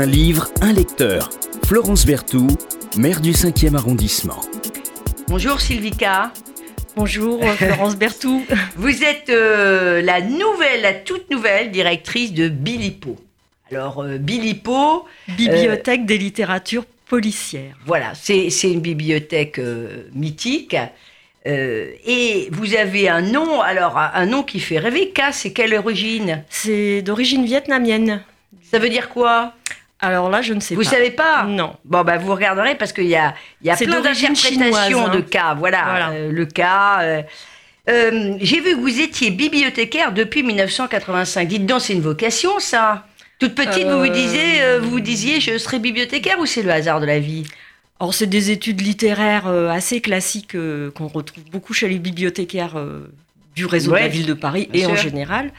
Un livre, un lecteur. Florence Berthoud, maire du 5e arrondissement. Bonjour Sylvika. Bonjour Florence Berthoud. Vous êtes euh, la nouvelle, la toute nouvelle directrice de Bilipo. Alors euh, Bilipo... Bibliothèque des littératures policières. Voilà, c'est une bibliothèque euh, mythique. et vous avez un nom, alors un nom qui fait rêver. K, c'est quelle origine? C'est d'origine vietnamienne. Ça veut dire quoi? Alors là, je ne sais pas. Vous savez pas Non. Bon, bah, vous regarderez parce qu'il y a, il y a plein d'interprétations de hein. cas. Voilà, euh, le cas. Euh, euh, j'ai vu que vous étiez bibliothécaire depuis 1985. Dites donc, c'est une vocation, ça Toute petite, vous vous disiez, vous vous disiez, je serai bibliothécaire ou c'est le hasard de la vie? Alors c'est des études littéraires assez classiques qu'on retrouve beaucoup chez les bibliothécaires du réseau de la ville de Paris et en général.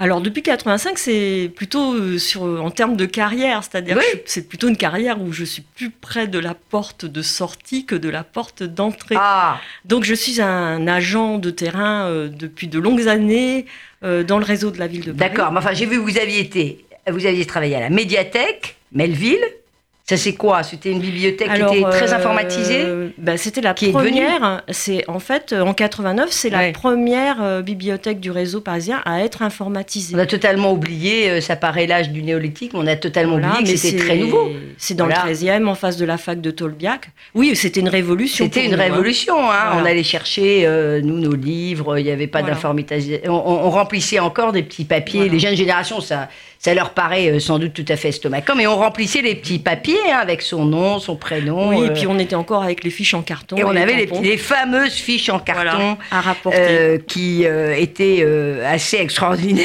Alors depuis 85, c'est plutôt euh, sur en termes de carrière, c'est-à-dire que c'est plutôt une carrière où je suis plus près de la porte de sortie que de la porte d'entrée. Ah. Donc je suis un agent de terrain euh, depuis de longues années euh, dans le réseau de la ville de Paris. D'accord, mais enfin j'ai vu que vous aviez été, vous aviez travaillé à la médiathèque Melville. Ça c'est quoi? C'était une bibliothèque qui était très euh, informatisée bah, C'était la première. C'est en fait en 89, c'est la première euh, bibliothèque du réseau parisien à être informatisée. On a totalement oublié, euh, ça paraît l'âge du néolithique, mais on a totalement oublié que c'était très nouveau. C'est dans le 13e, en face de la fac de Tolbiac. Oui, c'était une révolution. C'était une hein. révolution. Hein. On allait chercher nous nos livres. Il n'y avait pas d'informatisation. On, remplissait encore des petits papiers. Les jeunes générations, ça ça leur paraît euh, sans doute tout à fait estomacant, mais on remplissait les petits papiers hein, avec son nom, son prénom. Oui, et euh, puis on était encore avec les fiches en carton. Et, on avait les, les, fameuses fiches en carton à rapporter. Euh, qui étaient assez extraordinaires.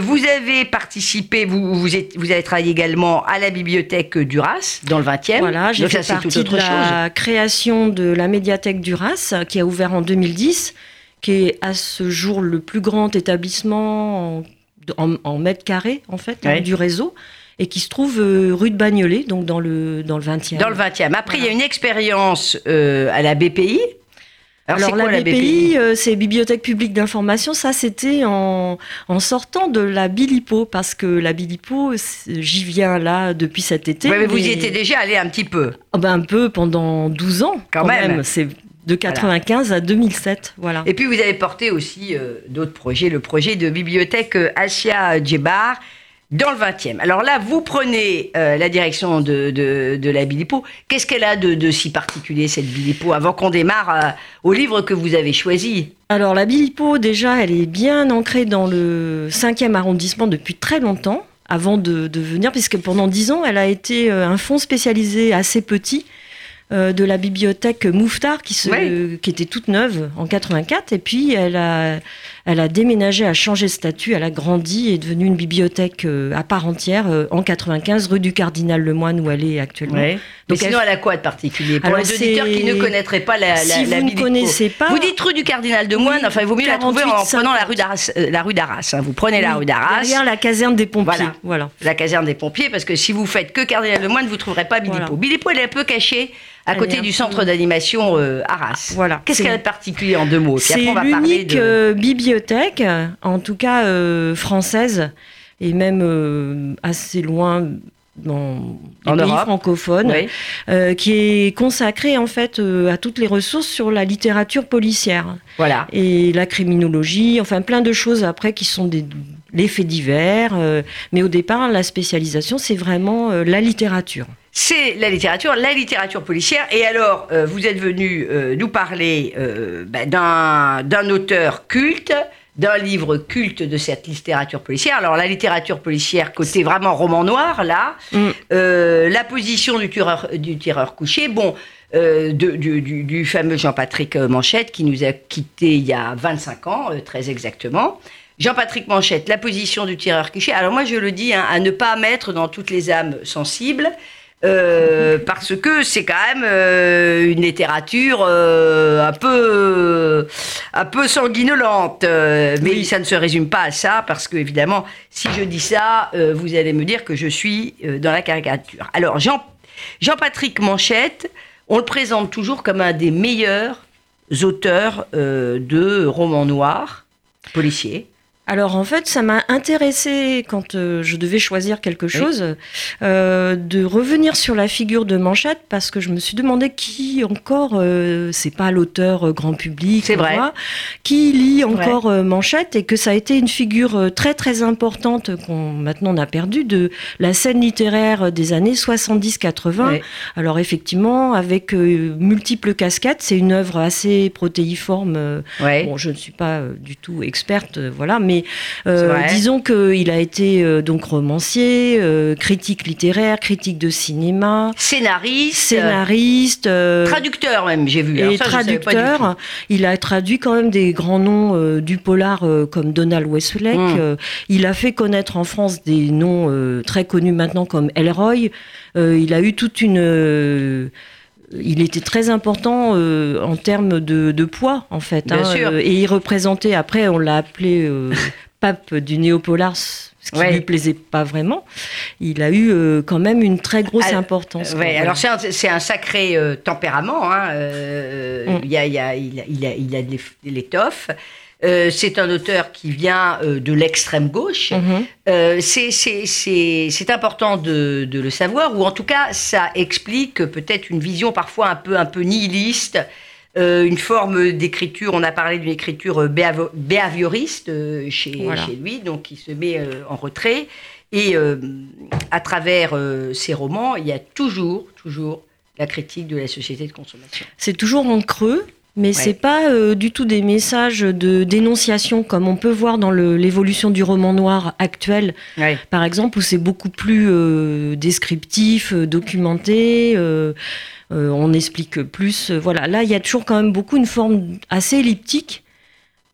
vous avez participé, vous, vous, êtes, vous, avez travaillé également à la bibliothèque Duras, dans le 20e. Voilà, j'ai fait partie de la création de la médiathèque Duras, qui a ouvert en 2010 qui est à ce jour le plus grand établissement en en, mètres carrés, en fait, hein, du réseau et qui se trouve euh, rue de Bagnolet, donc dans le, dans le 20e. Dans le 20e. Après, il y a une expérience euh, à la BPI. Alors, la, BPI, euh, c'est Bibliothèque publique d'information. Ça, c'était en, en, sortant de la Bilipo, parce que la Bilipo, j'y viens là depuis cet été. mais vous y étiez déjà allé un petit peu. Oh, ben, un peu pendant 12 ans. Quand, même. C'est de 95 à 2007, voilà. Et puis vous avez porté aussi euh, d'autres projets, le projet de bibliothèque Asia Djebar dans le 20e. Alors là, vous prenez euh, la direction de, de, la Bilipo. Qu'est-ce qu'elle a de, si particulier, cette Bilipo, avant qu'on démarre au livre que vous avez choisi? Alors la Bilipo, déjà, elle est bien ancrée dans le 5e arrondissement depuis très longtemps, avant de, de venir, puisque pendant 10 ans, elle a été un fonds spécialisé assez petit euh, de la bibliothèque Mouftar qui, se, qui était toute neuve en 84 et puis elle a, elle a déménagé, a changé de statut, elle a grandi et est devenue une bibliothèque euh, à part entière euh, en 95 rue du Cardinal Lemoine où elle est actuellement. Donc sinon elle... a quoi de particulier Pour les auditeurs qui ne connaîtraient pas la, si la, vous ne connaissez pas, vous dites rue du Cardinal Lemoine, enfin il vaut mieux la trouver en prenant la rue d'Arras. la rue d'Arras hein. Vous prenez la rue d'Arras. Derrière la caserne des pompiers. Voilà. La caserne des pompiers parce que si vous faites que Cardinal Lemoine, vous ne trouverez pas Bilipo. Bilipo elle est un peu cachée à côté du centre d'animation euh, Arras. Voilà. Qu'est-ce qu'elle a de particulier en deux mots? C'est l'unique euh, bibliothèque, en tout cas euh, française, et même assez loin dans les pays francophones, qui est consacrée en fait à toutes les ressources sur la littérature policière. Voilà. Et la criminologie, enfin plein de choses après qui sont des les faits divers, mais au départ la spécialisation c'est vraiment la littérature c'est la littérature, la littérature policière. Et alors, euh, vous êtes venu euh, nous parler euh, ben, d'un auteur culte, d'un livre culte de cette littérature policière. Alors, la littérature policière, côté vraiment roman noir, là, mm. la position du tireur, du tireur couché, bon, du, fameux Jean-Patrick Manchette qui nous a quittés il y a 25 ans, très exactement. Jean-Patrick Manchette, la position du tireur couché. Alors moi, je le dis, hein, à ne pas mettre dans toutes les âmes sensibles. Euh, parce que c'est quand même euh, une littérature euh, un peu un peu sanguinolente mais ça ne se résume pas à ça parce que évidemment si je dis ça vous allez me dire que je suis dans la caricature alors Jean Jean-Patrick Manchette on le présente toujours comme un des meilleurs auteurs de romans noirs policiers Alors en fait, ça m'a intéressé quand euh, je devais choisir quelque chose, euh, de revenir sur la figure de Manchette parce que je me suis demandé qui encore, euh, c'est pas l'auteur grand public, C'est vrai. qui lit encore Manchette et que ça a été une figure très très importante qu'on maintenant on a perdu de la scène littéraire des années 70-80. Ouais. Alors effectivement, avec multiples casquettes, c'est une œuvre assez protéiforme. Ouais. Bon, je ne suis pas du tout experte, voilà, mais euh, disons qu'il a été euh, donc romancier, euh, critique littéraire, critique de cinéma, Scénariste, scénariste, traducteur même, j'ai vu. Et ça, traducteur. Il a traduit quand même des grands noms du polar comme Donald Westlake. Mm. Euh, il a fait connaître en France des noms très connus maintenant comme Elroy. Il a eu toute une il était très important euh, en termes de, de poids, en fait. Bien sûr. euh, et il représentait, après, on l'a appelé euh, pape du néopolar, ce qui Ouais. lui plaisait pas vraiment. Il a eu quand même une très grosse Alors, importance. Ouais, alors c'est un, sacré tempérament. hein, Mm. il, y a, il, y a, il, a, il a- il a de l'éf- de l'étoffe. Euh, c'est un auteur qui vient euh, de l'extrême gauche. Mhm. Euh, c'est- important de, de le savoir, ou en tout cas, ça explique peut-être une vision parfois un peu, un peu nihiliste, une forme d'écriture. On a parlé d'une écriture behavioriste chez, Voilà. chez lui, donc qui se met en retrait. Et à travers ses romans, il y a toujours, toujours la critique de la société de consommation. C'est toujours en creux, mais c'est pas euh, du tout des messages de dénonciation comme on peut voir dans l'évolution du roman noir actuel, Ouais. par exemple, où c'est beaucoup plus euh, descriptif, euh, documenté. on explique plus. voilà, là, il y a toujours quand même beaucoup une forme assez elliptique.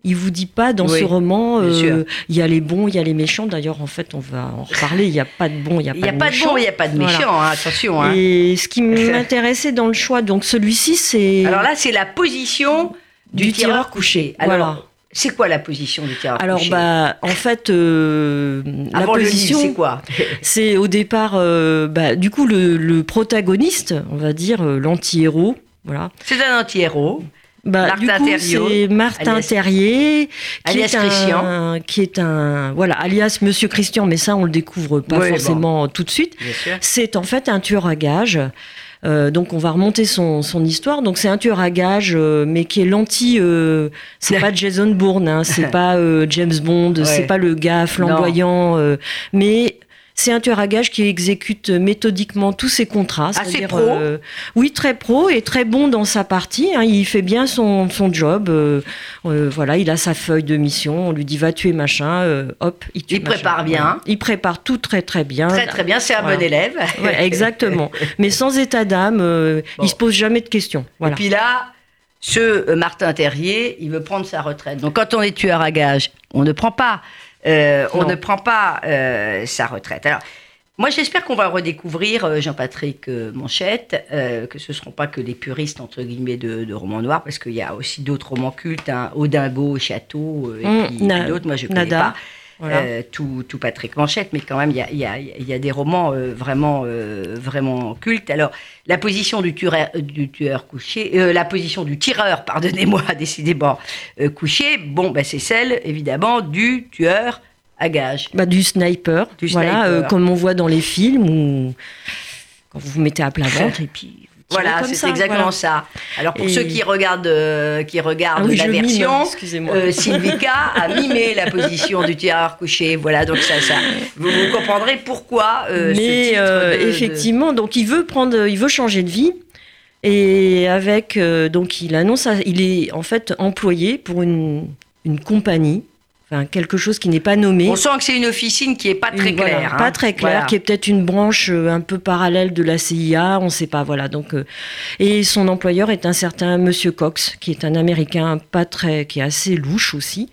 Il vous dit pas dans Oui, ce roman, euh, il y a les bons, il y a les méchants. D'ailleurs, en fait, on va en reparler. Il n'y a pas de bons, il n'y a Il pas n'y a de pas de méchants. bon, il n'y a pas de Voilà. méchant, hein, attention. hein. Et ce qui m'intéressait dans le choix, donc celui-ci, c'est Alors là, c'est la position du, Du tireur, tireur couché. Alors, voilà. c'est quoi la position du tireur Alors, couché? bah, en fait, euh, la Avant position, c'est quoi? c'est au départ, euh, bah, du coup, le, le protagoniste, on va dire, l'anti-héros. Voilà. C'est un anti-héros. Bah, Martin du coup, Thériault, c'est Martin alias- Terrier, qui alias est un, qui est un, voilà, alias Monsieur Christian, mais ça, on le découvre pas Oui, forcément tout de suite. C'est en fait un tueur à gages. Euh, donc on va remonter son, son histoire. Donc c'est un tueur à gages, euh, mais qui est l'anti. euh, c'est pas Jason Bourne, hein, c'est pas euh, James Bond, c'est pas le gars flamboyant, euh, mais c'est un tueur à gages qui exécute méthodiquement tous ses contrats. Assez pro. euh, oui, très pro et très bon dans sa partie. hein. il fait bien son, son job. euh, euh, voilà, il a sa feuille de mission. On lui dit va tuer machin. euh, hop, il tue. Il machin. prépare bien. Voilà. Il prépare tout très très bien. Très très bien, c'est un Voilà. bon élève. Ouais, exactement. Mais sans état d'âme, euh, Bon. il se pose jamais de questions. Voilà. Et puis là, ce euh, Martin Terrier, il veut prendre sa retraite. Donc quand on est tueur à gages, on ne prend pas, euh, on ne prend pas euh, sa retraite. Alors. Moi, j'espère qu'on va redécouvrir euh, Jean-Patrick Manchette, euh, que ce ne seront pas que les puristes, entre guillemets, de, de romans noirs, parce qu'il y a aussi d'autres romans cultes, hein, Odimbo, Château, euh, et Mm, puis, d'autres. Moi, je ne connais pas Voilà. euh, tout, tout Patrick Manchette, mais quand même, il y a, y a- y a des romans euh, vraiment, euh, vraiment cultes. Alors, la position du tueur, du tueur couché, la position du tireur, pardonnez-moi, décidément, couché, bon, bah, c'est celle, évidemment, du tueur à gage. Bah, du sniper, Du voilà, sniper. comme on voit dans les films où quand vous vous mettez à plat ventre et puis Voilà, c'est exactement voilà. ça. Alors, pour Et- ceux qui regardent, euh, qui regardent Ah oui, la mime, version, excusez-moi. euh, Sylvika a mimé la position du tireur couché. Voilà, donc ça, ça vous, vous comprendrez pourquoi euh, ce Mais titre euh, de- effectivement, donc il veut prendre, il veut changer de vie. Et avec, donc il annonce, il est en fait employé pour une, une compagnie, enfin quelque chose qui n'est pas nommé. On sent que c'est une officine qui est pas très voilà, claire. hein. Pas très claire, Voilà. qui est peut-être une branche euh, un peu parallèle de la CIA, on ne sait pas. Voilà. Donc, euh, et son employeur est un certain Monsieur Cox, qui est un Américain pas très, qui est assez louche aussi,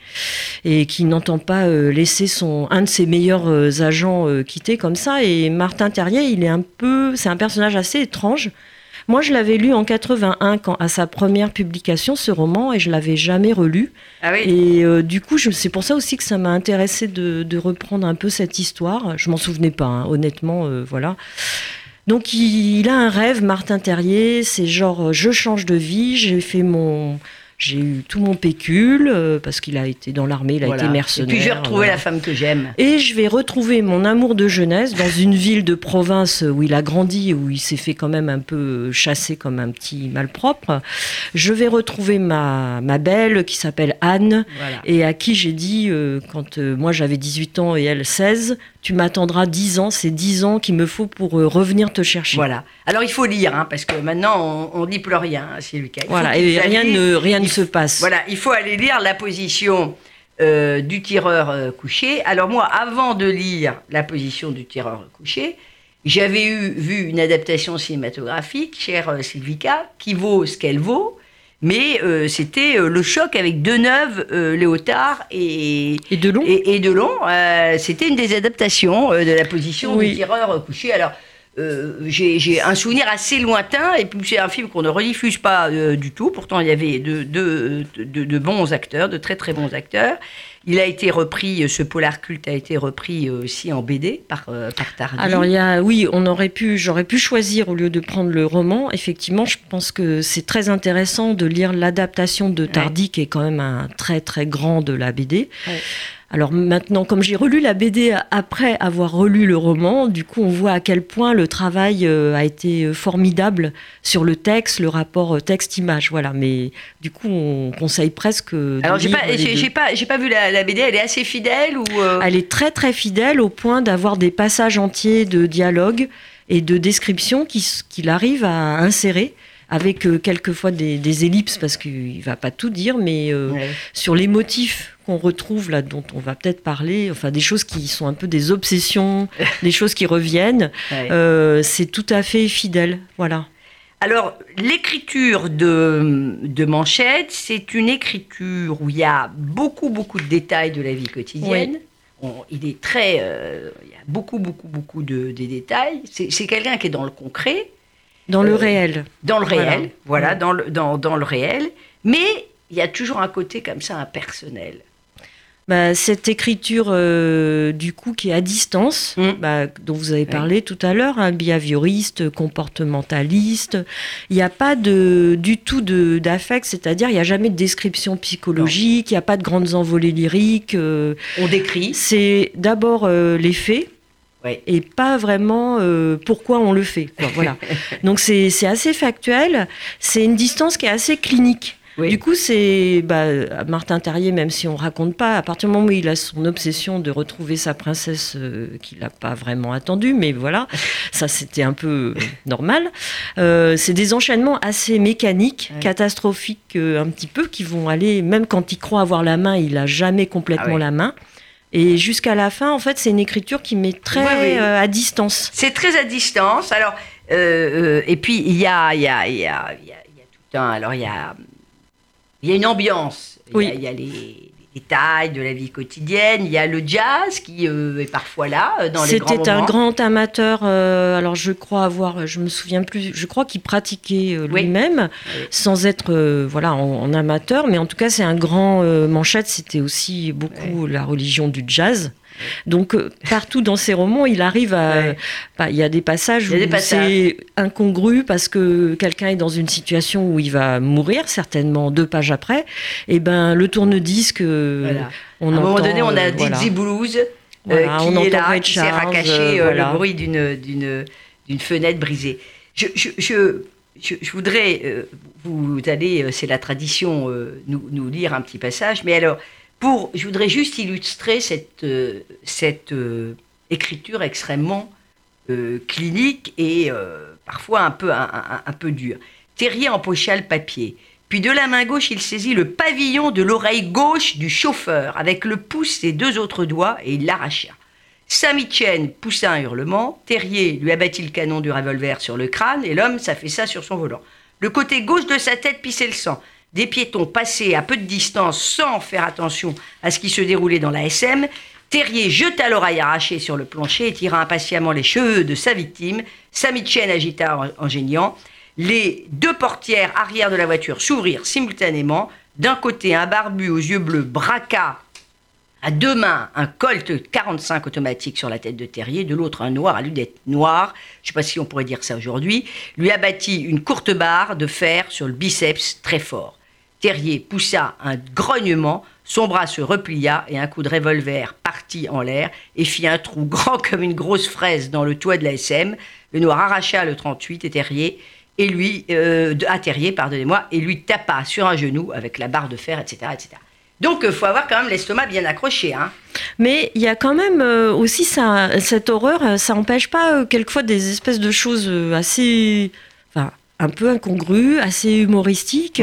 et qui n'entend pas euh, laisser son un de ses meilleurs euh, agents quitter comme ça. Et Martin Terrier, il est un peu, c'est un personnage assez étrange. Moi, je l'avais lu en 81 quand, à sa première publication, ce roman, et je l'avais jamais relu. Ah oui. Et euh, du coup, je- c'est pour ça aussi que ça m'a intéressé de, de reprendre un peu cette histoire. Je m'en souvenais pas, hein, honnêtement, euh, voilà. Donc il, il a un rêve, Martin Terrier, c'est genre euh, je change de vie, j'ai fait mon J'ai eu tout mon pécule euh, parce qu'il a été dans l'armée, il a Voilà. été Et mercenaire. puis je vais retrouver voilà. la femme que j'aime. Et je vais retrouver mon amour de jeunesse dans une ville de province où il a grandi, où il s'est fait quand même un peu chasser comme un petit malpropre. Je vais retrouver ma, ma belle qui s'appelle Anne Voilà. et à qui j'ai dit, euh, quand euh, moi j'avais 18 ans et elle 16, tu m'attendras 10 ans, c'est 10 ans qu'il me faut pour euh, revenir te chercher. Voilà. Alors il faut lire, hein, parce que maintenant on ne dit plus rien, hein, Lucas. Il Voilà, et rien ne, rien ne se passe. Voilà, il faut aller lire la position euh, du tireur euh, couché. Alors moi, avant de lire la position du tireur couché, j'avais eu, vu une adaptation cinématographique, chère Sylvica, qui vaut ce qu'elle vaut, mais euh, c'était euh, le choc avec Deneuve, euh, Léotard et, Et de long et, et Delon. Euh, c'était une des adaptations de la position Oui. du tireur couché. Alors, j'ai un souvenir assez lointain, et puis c'est un film qu'on ne rediffuse pas du tout. Pourtant, il y avait de, de, de- de bons acteurs, de très très bons acteurs. Il a été repris, euh, ce polar culte a été repris euh, aussi en BD par, euh, par Tardy. Alors il y a, oui, on aurait pu, j'aurais pu choisir au lieu de prendre le roman. Effectivement, je pense que c'est très intéressant de lire l'adaptation de Tardy, qui est quand même un très très grand de la BD. Ouais. Alors maintenant, comme j'ai relu la BD après avoir relu le roman, du coup, on voit à quel point le travail euh, a été euh, formidable sur le texte, le rapport euh, texte-image. Voilà, mais du coup, on conseille presque. Alors, j'ai pas, j'ai pas, j'ai pas vu la, la BD, elle est assez fidèle ou. euh, Elle est très très fidèle au point d'avoir des passages entiers de dialogue et de description qu'il arrive à insérer avec quelquefois des, des ellipses parce qu'il va pas tout dire, mais euh, ouais. sur les motifs qu'on retrouve là, dont on va peut-être parler, enfin des choses qui sont un peu des obsessions, des choses qui reviennent, Ouais. euh, c'est tout à fait fidèle, voilà. Alors, l'écriture de, de Manchette, c'est une écriture où il y a beaucoup, beaucoup de détails de la vie quotidienne. On- il est très. euh, il y a beaucoup, beaucoup, beaucoup de, des détails. C'est quelqu'un qui est dans le concret, Dans le Euh, réel. dans le Voilà. réel. Voilà, Ouais. dans, le, dans, dans le réel. Mais il y a toujours un côté comme ça, impersonnel. Bah, cette écriture, euh, du coup, qui est à distance, Mm. bah, dont vous avez parlé tout à l'heure, un behavioriste, comportementaliste, il n'y a pas de, du tout de- d'affect, c'est-à-dire il n'y a jamais de description psychologique, il n'y a pas de grandes envolées lyriques. euh, On décrit. c'est d'abord euh, les faits. Ouais. Et pas vraiment euh, pourquoi on le fait. quoi, voilà. Donc c'est assez factuel. C'est une distance qui est assez clinique. Oui. Du coup, c'est bah, Martin Terrier, même si on raconte pas, à partir du moment où il a son obsession de retrouver sa princesse euh, qu'il n'a pas vraiment attendue, mais voilà, ça c'était un peu euh, normal. Euh, c'est des enchaînements assez mécaniques, Ouais. catastrophiques euh, un petit peu, qui vont aller, même quand il croit avoir la main, il a jamais complètement Ah ouais. la main. Et jusqu'à la fin, en fait, c'est une écriture qui met très euh, à distance. C'est très à distance. Alors, et puis il y a, y, a, y, a, y, a, y a tout un. Alors, il y a, il y a une ambiance. Il y a- Oui. il y a, les, les détails de la vie quotidienne. Il y a le jazz qui euh, est parfois là euh, dans les grands C'était un grand amateur. euh, alors je crois avoir, je me souviens plus. Je crois qu'il pratiquait euh, lui-même, Oui. sans être voilà en, en amateur. Mais en tout cas, c'est un grand manchette. C'était aussi beaucoup la religion du jazz. Donc euh, partout dans ses romans, il arrive à. Ouais. bah, Il y a des passages a des où c'est incongru parce que quelqu'un est dans une situation où il va mourir certainement deux pages après. Et ben le tourne-disque. euh, Voilà. On à un moment donné, on a euh, voilà. Dizzy Blues euh, Voilà, qui on est là, qui sert à cacher euh, euh, le bruit d'une, fenêtre brisée. Je, je, je, je- je voudrais, euh, vous allez, euh, c'est la tradition, euh, nous, nous lire un petit passage, mais alors, je voudrais juste illustrer cette, euh, euh, écriture extrêmement euh, clinique et parfois un peu, un, dure. Terrier empocha le papier. Puis de la main gauche, il saisit le pavillon de l'oreille gauche du chauffeur avec le pouce et deux autres doigts et il l'arracha. Sami-Chen poussa un hurlement. Terrier lui abattit le canon du revolver sur le crâne et l'homme s'affaissa sur son volant. Le côté gauche de sa tête pissait le sang. Des piétons passaient à peu de distance sans faire attention à ce qui se déroulait dans la SM. Terrier jeta l'oreille arrachée sur le plancher et tira impatiemment les cheveux de sa victime. Sami-Chen agita en, en geignant. Les deux portières arrière de la voiture s'ouvrirent simultanément. D'un côté, un barbu aux yeux bleus braqua à deux mains un Colt 45 automatique sur la tête de Terrier, de l'autre un noir à lunettes noires, je ne sais pas si on pourrait dire ça aujourd'hui, lui abattit une courte barre de fer sur le biceps très fort. Terrier poussa un grognement, son bras se replia et un coup de revolver partit en l'air et fit un trou grand comme une grosse fraise dans le toit de la SM. Le noir arracha le 38 et Terrier et lui, euh, à Terrier, pardonnez-moi, et lui tapa sur un genou avec la barre de fer, etc., etc. Donc, il faut avoir quand même l'estomac bien accroché. Hein. Mais il y a quand même euh, aussi cette horreur, euh, ça n'empêche pas quelquefois des espèces de choses assez un peu incongru, assez humoristique.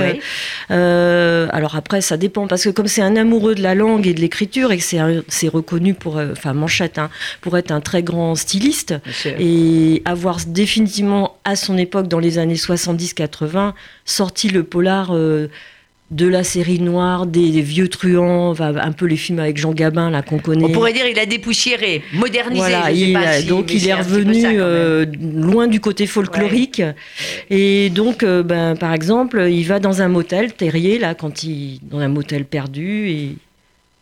Euh, alors après, ça dépend parce que comme c'est un amoureux de la langue et de l'écriture et que c'est reconnu pour, euh, enfin Manchette, hein, pour être un très grand styliste et avoir définitivement à son époque, dans les années 70-80, sorti le polar. Euh, de la série noire, des, vieux truands, un peu les films avec Jean Gabin là qu'on connaît. On pourrait dire il a dépoussiéré, modernisé. Voilà, donc il est revenu euh, loin du côté folklorique. Et donc, euh, ben, par exemple, il va dans un motel, Terrier, là, quand il dans un motel perdu, et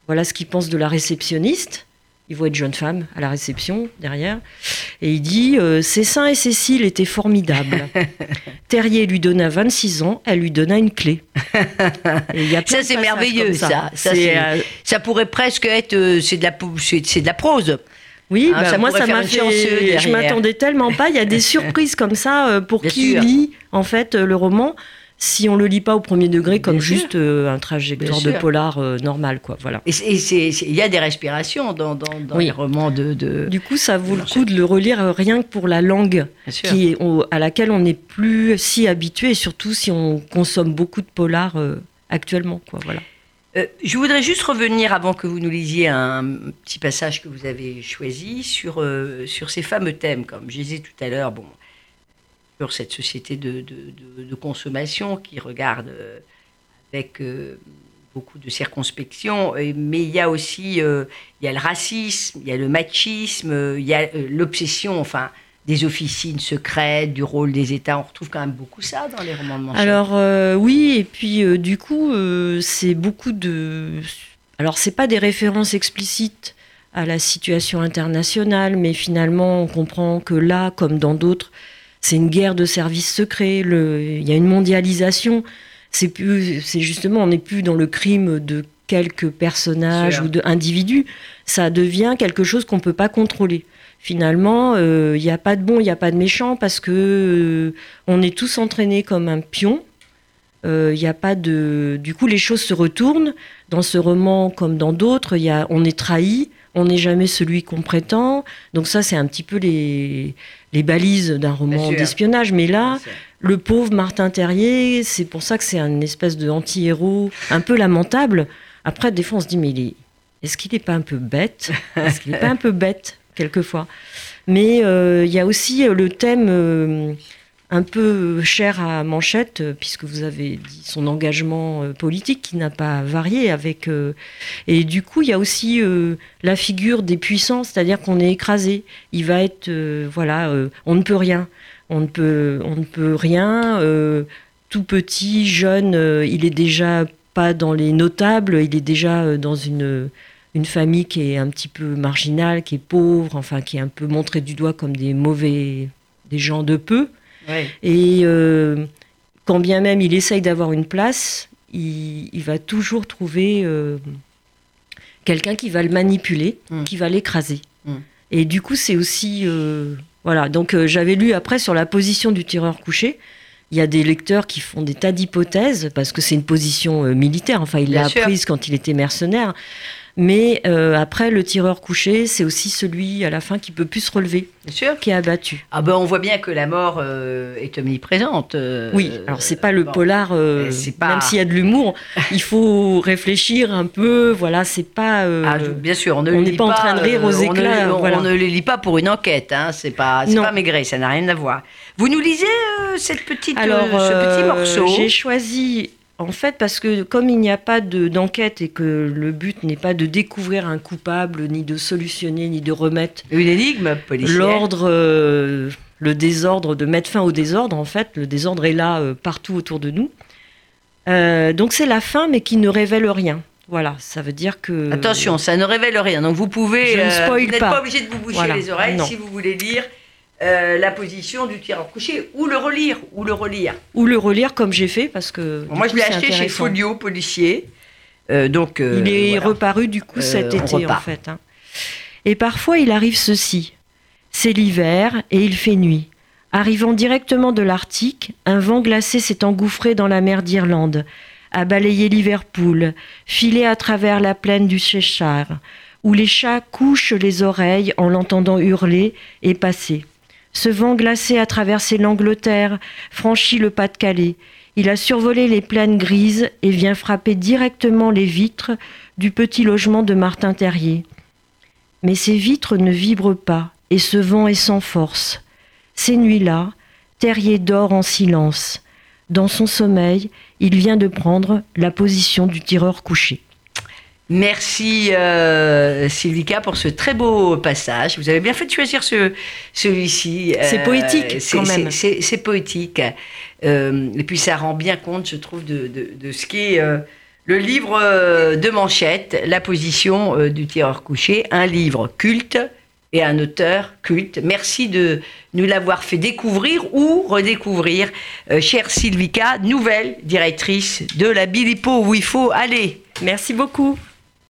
voilà ce qu'il pense de la réceptionniste il voit une jeune femme à la réception derrière, et il dit euh, Ses seins et Cécile étaient formidables. Terrier lui donna 26 ans, elle lui donna une clé. ça, c'est merveilleux, ça. Euh, ça, pourrait presque être. Euh, c'est de, la, c'est de la prose. Oui, hein, bah, moi ça m'a fait. Je m'attendais tellement pas. Il y a des surprises comme ça pour qui lit en fait le roman si on le lit pas au premier degré comme juste euh, un trajectoire de polar euh, normal, quoi. Voilà. Et il y a des respirations dans, dans, les romans de, Du coup, ça vaut le coup de le relire euh, rien que pour la langue qui à laquelle on n'est plus si habitué, et surtout si on consomme beaucoup de polar actuellement, quoi. Voilà. je voudrais juste revenir, avant que vous nous lisiez un petit passage que vous avez choisi, sur, sur ces fameux thèmes, comme je disais tout à l'heure, bon, sur cette société de, de, consommation qui regarde euh, avec euh, beaucoup de circonspection, mais il y a aussi euh, il y a le racisme, il y a le machisme, il y a l'obsession, enfin, des officines secrètes, du rôle des États. On retrouve quand même beaucoup ça dans les romans de Manchette. Alors oui, et puis du coup, c'est beaucoup de... Alors c'est pas des références explicites à la situation internationale, mais finalement on comprend que là, comme dans d'autres, c'est une guerre de services secrets, il y a une mondialisation. C'est plus, c'est justement, on n'est plus dans le crime de quelques personnages ou d'individus. Ça devient quelque chose qu'on ne peut pas contrôler. Finalement, euh, il n'y a pas de bon, il n'y a pas de méchant parce que euh, on est tous entraînés comme un pion. Euh, il a pas de, du coup, les choses se retournent. Dans ce roman, comme dans d'autres, on est trahi on n'est jamais celui qu'on prétend. Donc ça, c'est un petit peu les, les balises d'un roman d'espionnage. Mais là, le pauvre Martin Terrier, c'est pour ça que c'est un espèce de anti-héros un peu lamentable. Après, des fois, on se dit, mais est-ce qu'il n'est pas un peu bête? Est-ce qu'il n'est pas un peu bête, quelquefois? Mais euh, il y a aussi euh, le thème... Un peu cher à Manchette, euh, puisque vous avez dit son engagement euh, politique qui n'a pas varié avec. Euh, et du coup, il y a aussi la figure des puissants, c'est-à-dire qu'on est écrasé. Il va être, voilà, on ne peut rien, on ne peut, on ne peut rien. tout petit, jeune, il est déjà pas dans les notables, il est déjà dans une une famille qui est un petit peu marginale, qui est pauvre, enfin qui est un peu montrée du doigt comme des mauvais, des gens de peu. Et euh, quand bien même il essaye d'avoir une place, il, va toujours trouver euh, quelqu'un qui va le manipuler, mm. qui va l'écraser. Mm. Et du coup, c'est aussi... Euh, voilà, donc j'avais lu après sur la position du tireur couché. Il y a des lecteurs qui font des tas d'hypothèses, parce que c'est une position militaire, enfin il l'a apprise quand il était mercenaire. Mais euh, après, le tireur couché, c'est aussi celui à la fin qui peut plus se relever, sûr. qui est abattu. Ah ben, on voit bien que la mort euh, est omniprésente. Euh, oui, alors c'est pas le polar, même s'il y a de l'humour, il faut réfléchir un peu. Voilà, c'est pas. Ah, bien sûr, on n'est pas, en train de rire aux éclats. On ne, le lit pas pour une enquête. Hein, c'est pas, pas maigret, ça n'a rien à voir. Vous nous lisez cette petite, alors, ce petit morceau? J'ai choisi en fait, parce que comme il n'y a pas d'enquête et que le but n'est pas de découvrir un coupable, ni de solutionner, ni de remettre une énigme l'ordre, euh, le désordre, de mettre fin au désordre, en fait, le désordre est là euh, partout autour de nous. Euh, donc c'est la fin, mais qui ne révèle rien. Voilà, ça veut dire que. Attention, ça ne révèle rien. Donc vous pouvez. Je ne spoil vous n'êtes pas. obligé de vous boucher les oreilles si vous voulez lire euh, la position du tireur couché, ou le relire, ou le relire. Ou le relire comme j'ai fait, parce que. Bon, moi, je l'ai acheté chez Folio, policier. Euh, donc, euh, il est voilà. reparu du coup cet été, en fait. Hein. Et parfois, il arrive ceci. C'est l'hiver et il fait nuit. Arrivant directement de l'Arctique, un vent glacé s'est engouffré dans la mer d'Irlande, a balayé Liverpool, filé à travers la plaine du Cheshire, où les chats couchent les oreilles en l'entendant hurler et passer. Ce vent glacé a traversé l'Angleterre, franchi le Pas-de-Calais. Il a survolé les plaines grises et vient frapper directement les vitres du petit logement de Martin Terrier. Mais ces vitres ne vibrent pas et ce vent est sans force. Ces nuits-là, Terrier dort en silence. Dans son sommeil, il vient de prendre la position du tireur couché. Merci euh, Sylvika pour ce très beau passage. Vous avez bien fait de choisir ce, celui-ci. C'est poétique quand même. C'est poétique. Euh, et puis ça rend bien compte, je trouve, de, de, de ce qu'est euh, le livre euh, de Manchette, La position euh, du tireur couché, un livre culte et un auteur culte. Merci de nous l'avoir fait découvrir ou redécouvrir, euh, chère Sylvika, nouvelle directrice de la Bilipo où il faut aller. Merci beaucoup.